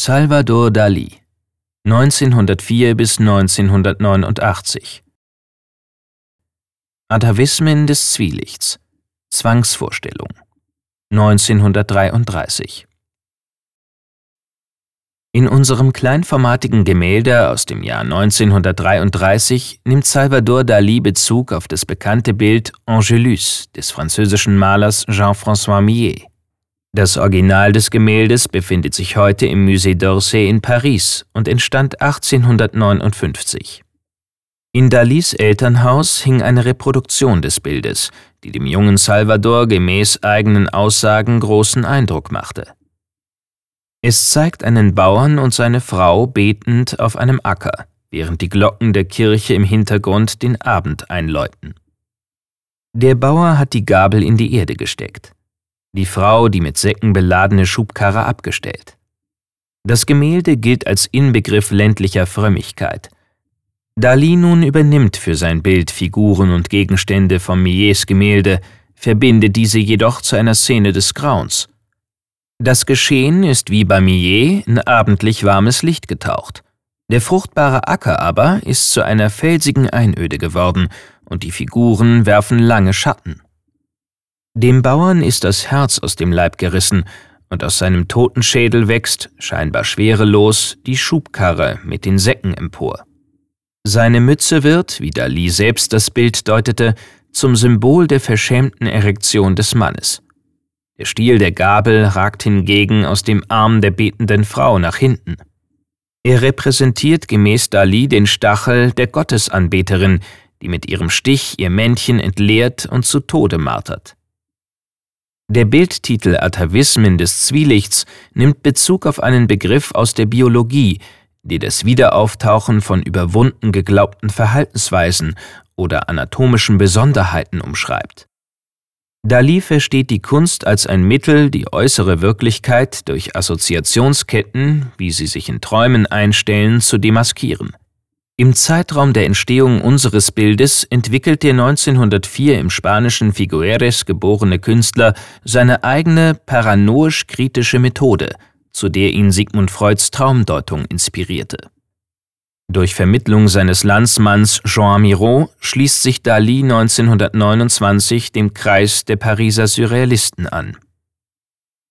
Salvador Dali 1904 bis 1989 Atavismen des Zwielichts. Zwangsvorstellung. 1933 In unserem kleinformatigen Gemälde aus dem Jahr 1933 nimmt Salvador Dali Bezug auf das bekannte Bild Angelus des französischen Malers Jean-François Millet. Das Original des Gemäldes befindet sich heute im Musée d'Orsay in Paris und entstand 1859. In Dalis Elternhaus hing eine Reproduktion des Bildes, die dem jungen Salvador gemäß eigenen Aussagen großen Eindruck machte. Es zeigt einen Bauern und seine Frau betend auf einem Acker, während die Glocken der Kirche im Hintergrund den Abend einläuten. Der Bauer hat die Gabel in die Erde gesteckt, die Frau die mit Säcken beladene Schubkarre abgestellt. Das Gemälde gilt als Inbegriff ländlicher Frömmigkeit – Dali nun übernimmt für sein Bild Figuren und Gegenstände von Millets Gemälde, verbindet diese jedoch zu einer Szene des Grauens. Das Geschehen ist wie bei Millet in abendlich warmes Licht getaucht. Der fruchtbare Acker aber ist zu einer felsigen Einöde geworden und die Figuren werfen lange Schatten. Dem Bauern ist das Herz aus dem Leib gerissen und aus seinem Totenschädel wächst, scheinbar schwerelos, die Schubkarre mit den Säcken empor. Seine Mütze wird, wie Dali selbst das Bild deutete, zum Symbol der verschämten Erektion des Mannes. Der Stiel der Gabel ragt hingegen aus dem Arm der betenden Frau nach hinten. Er repräsentiert gemäß Dali den Stachel der Gottesanbeterin, die mit ihrem Stich ihr Männchen entleert und zu Tode martert. Der Bildtitel Atavismen des Zwielichts nimmt Bezug auf einen Begriff aus der Biologie, die das Wiederauftauchen von überwunden geglaubten Verhaltensweisen oder anatomischen Besonderheiten umschreibt. Dali versteht die Kunst als ein Mittel, die äußere Wirklichkeit durch Assoziationsketten, wie sie sich in Träumen einstellen, zu demaskieren. Im Zeitraum der Entstehung unseres Bildes entwickelt der 1904 im spanischen Figueres geborene Künstler seine eigene paranoisch-kritische Methode – zu der ihn Sigmund Freuds Traumdeutung inspirierte. Durch Vermittlung seines Landsmanns Jean Miro schließt sich Dali 1929 dem Kreis der Pariser Surrealisten an.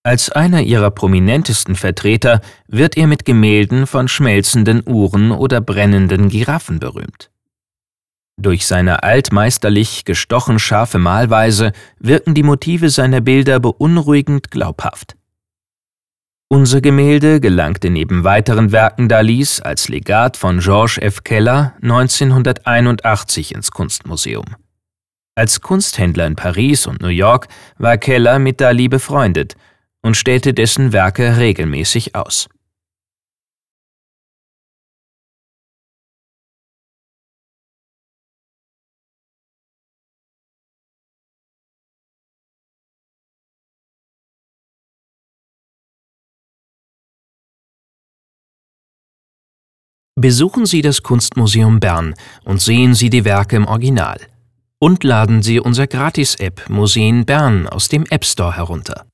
Als einer ihrer prominentesten Vertreter wird er mit Gemälden von schmelzenden Uhren oder brennenden Giraffen berühmt. Durch seine altmeisterlich gestochen scharfe Malweise wirken die Motive seiner Bilder beunruhigend glaubhaft. Unser Gemälde gelangte neben weiteren Werken Dalis als Legat von Georges F. Keller 1981 ins Kunstmuseum. Als Kunsthändler in Paris und New York war Keller mit Dali befreundet und stellte dessen Werke regelmäßig aus. Besuchen Sie das Kunstmuseum Bern und sehen Sie die Werke im Original. Und laden Sie unser Gratis-App Museen Bern aus dem App Store herunter.